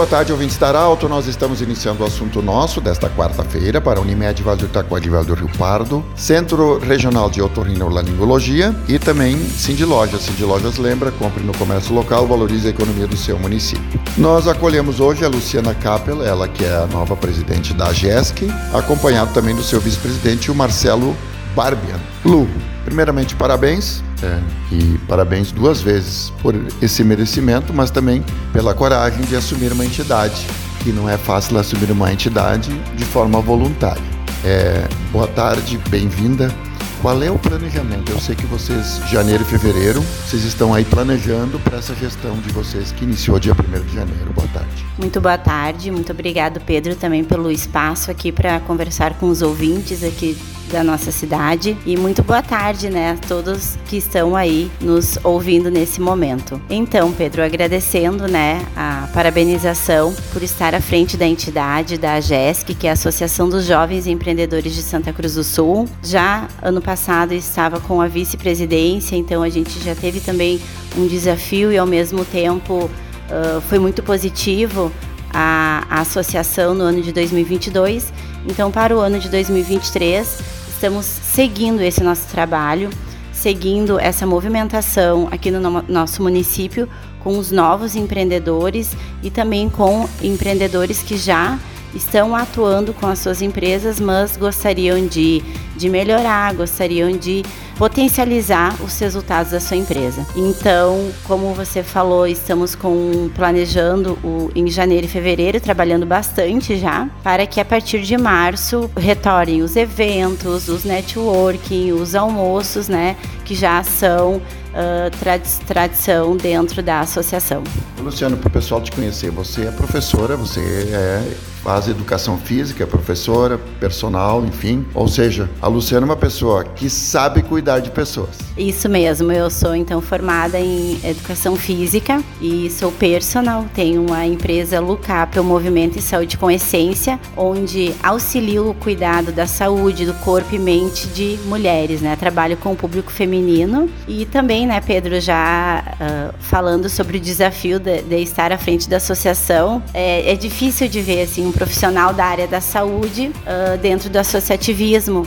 Boa tarde, ouvintes da Arauto. Nós estamos iniciando o assunto nosso desta quarta-feira para Unimed Vale do de Vale do Rio Pardo, Centro Regional de Otorrinolaringologia e também Cindy Lojas. Cindy Lojas lembra, compre no comércio local, valorize a economia do seu município. Nós acolhemos hoje a Luciana Kappel, ela que é a nova presidente da GESC, acompanhado também do seu vice-presidente, o Marcelo Barbian. Lu, primeiramente parabéns é, e parabéns duas vezes por esse merecimento, mas também pela coragem de assumir uma entidade, que não é fácil assumir uma entidade de forma voluntária. É, boa tarde, bem-vinda. Qual é o planejamento? Eu sei que vocês, janeiro e fevereiro, vocês estão aí planejando para essa gestão de vocês que iniciou dia 1 de janeiro. Boa tarde. Muito boa tarde, muito obrigado, Pedro, também pelo espaço aqui para conversar com os ouvintes aqui da nossa cidade. E muito boa tarde, né, a todos que estão aí nos ouvindo nesse momento. Então, Pedro, agradecendo, né, a parabenização por estar à frente da entidade da AGESC, que é a Associação dos Jovens Empreendedores de Santa Cruz do Sul. Já ano passado estava com a vice-presidência, então a gente já teve também um desafio e ao mesmo tempo uh, foi muito positivo a, a associação no ano de 2022. Então, para o ano de 2023, estamos seguindo esse nosso trabalho, seguindo essa movimentação aqui no nosso município com os novos empreendedores e também com empreendedores que já estão atuando com as suas empresas, mas gostariam de, de melhorar, gostariam de potencializar os resultados da sua empresa. Então, como você falou, estamos com planejando o, em janeiro e fevereiro, trabalhando bastante já, para que a partir de março retornem os eventos, os networking, os almoços, né, que já são uh, tradi tradição dentro da associação. Luciano, para o pessoal te conhecer, você é professora, você é faz educação física, é professora, personal, enfim. Ou seja, a Luciana é uma pessoa que sabe cuidar de pessoas. Isso mesmo, eu sou então formada em educação física e sou personal. Tenho uma empresa Lucap, o Movimento e Saúde com Essência, onde auxilio o cuidado da saúde, do corpo e mente de mulheres, né? Trabalho com o público feminino e também, né, Pedro, já uh, falando sobre o desafio de, de, estar à frente da associação, é, é difícil de ver assim um profissional da área da saúde uh, dentro do associativismo.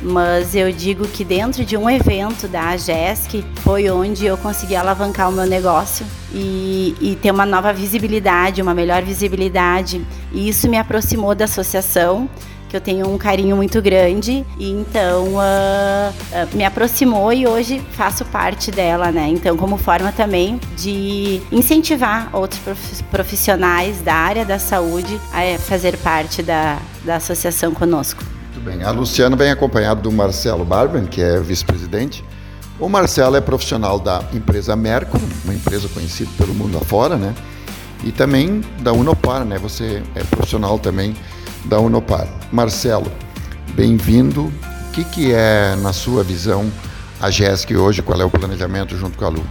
Mas eu digo que dentro de um evento da AGESC foi onde eu consegui alavancar o meu negócio e, e ter uma nova visibilidade, uma melhor visibilidade. E isso me aproximou da associação que eu tenho um carinho muito grande e então uh, uh, me aproximou e hoje faço parte dela, né? Então, como forma também de incentivar outros profissionais da área da saúde a fazer parte da, da associação conosco. Muito bem. A Luciana vem acompanhada do Marcelo Barben, que é vice-presidente. O Marcelo é profissional da empresa Merco, uma empresa conhecida pelo mundo afora, né? E também da Unopar, né? Você é profissional também da Unopar. Marcelo, bem-vindo. O que, que é, na sua visão, a GESC hoje? Qual é o planejamento junto com a Lu?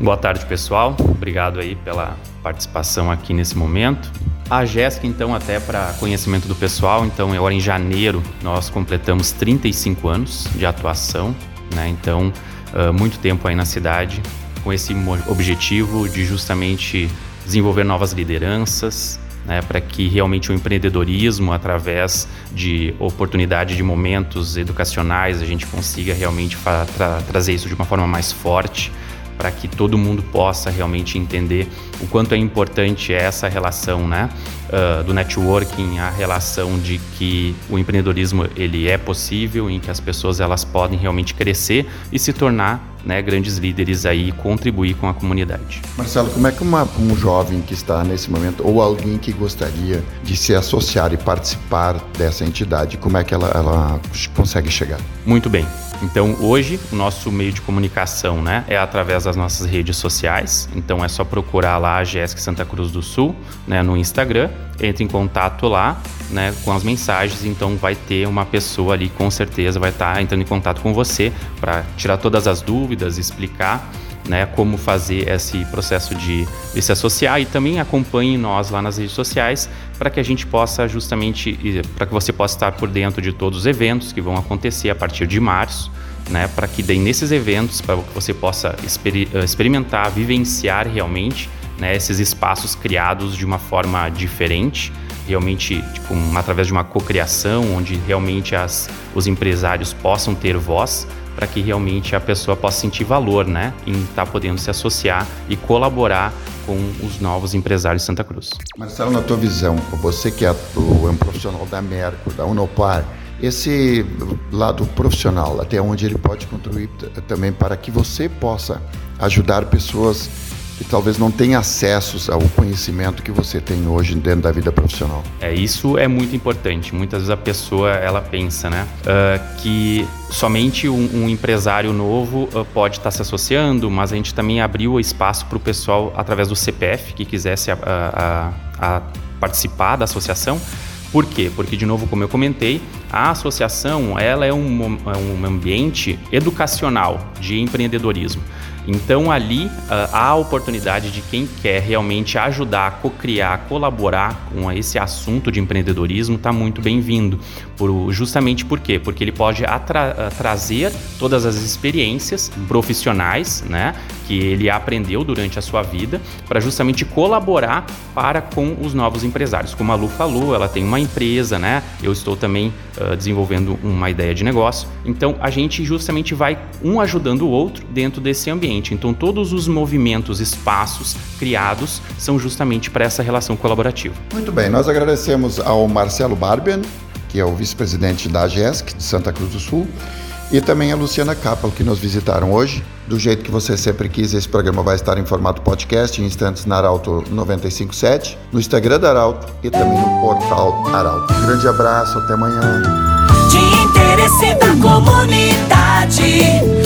Boa tarde, pessoal. Obrigado aí pela participação aqui nesse momento. A GESC, então, até para conhecimento do pessoal, então, agora em janeiro nós completamos 35 anos de atuação, né? Então, uh, muito tempo aí na cidade, com esse objetivo de justamente desenvolver novas lideranças, né, para que realmente o empreendedorismo, através de oportunidade de momentos educacionais, a gente consiga realmente tra trazer isso de uma forma mais forte, para que todo mundo possa realmente entender o quanto é importante essa relação, né, uh, do networking, a relação de que o empreendedorismo ele é possível, em que as pessoas elas podem realmente crescer e se tornar né, grandes líderes aí contribuir com a comunidade. Marcelo, como é que uma, um jovem que está nesse momento ou alguém que gostaria de se associar e participar dessa entidade, como é que ela, ela consegue chegar? Muito bem. Então, hoje, o nosso meio de comunicação né, é através das nossas redes sociais. Então, é só procurar lá a Jéssica Santa Cruz do Sul né, no Instagram. Entre em contato lá né, com as mensagens. Então, vai ter uma pessoa ali, com certeza, vai estar entrando em contato com você para tirar todas as dúvidas, explicar né, como fazer esse processo de, de se associar. E também acompanhe nós lá nas redes sociais para que a gente possa justamente, para que você possa estar por dentro de todos os eventos que vão acontecer a partir de março, né, para que daí nesses eventos, para que você possa exper experimentar, vivenciar realmente né, esses espaços criados de uma forma diferente, realmente tipo, um, através de uma cocriação, onde realmente as, os empresários possam ter voz, para que realmente a pessoa possa sentir valor né, em estar tá podendo se associar e colaborar com os novos empresários de Santa Cruz. Marcelo, na tua visão, você que é um profissional da Merco, da Unopar, esse lado profissional, até onde ele pode contribuir também para que você possa ajudar pessoas que talvez não tenha acesso ao conhecimento que você tem hoje dentro da vida profissional. É isso é muito importante. Muitas vezes a pessoa ela pensa, né, uh, que somente um, um empresário novo uh, pode estar se associando, mas a gente também abriu espaço para o pessoal através do CPF que quisesse a, a, a participar da associação. Por quê? Porque, de novo, como eu comentei, a associação ela é um, é um ambiente educacional de empreendedorismo. Então ali uh, há a oportunidade de quem quer realmente ajudar, co-criar, colaborar com esse assunto de empreendedorismo está muito bem-vindo. Por, justamente por quê? Porque ele pode atra trazer todas as experiências profissionais né, que ele aprendeu durante a sua vida para justamente colaborar para com os novos empresários. Como a Lu falou, ela tem uma empresa, né? Eu estou também uh, desenvolvendo uma ideia de negócio. Então a gente justamente vai um ajudando o outro dentro desse ambiente ambiente. Então, todos os movimentos, espaços criados são justamente para essa relação colaborativa. Muito bem, nós agradecemos ao Marcelo Barbian, que é o vice-presidente da AGESC de Santa Cruz do Sul, e também a Luciana Capel, que nos visitaram hoje. Do jeito que você sempre quis, esse programa vai estar em formato podcast, em instantes na Arauto 957, no Instagram da Arauto e também no portal Arauto. Um grande abraço, até amanhã. De interesse da comunidade,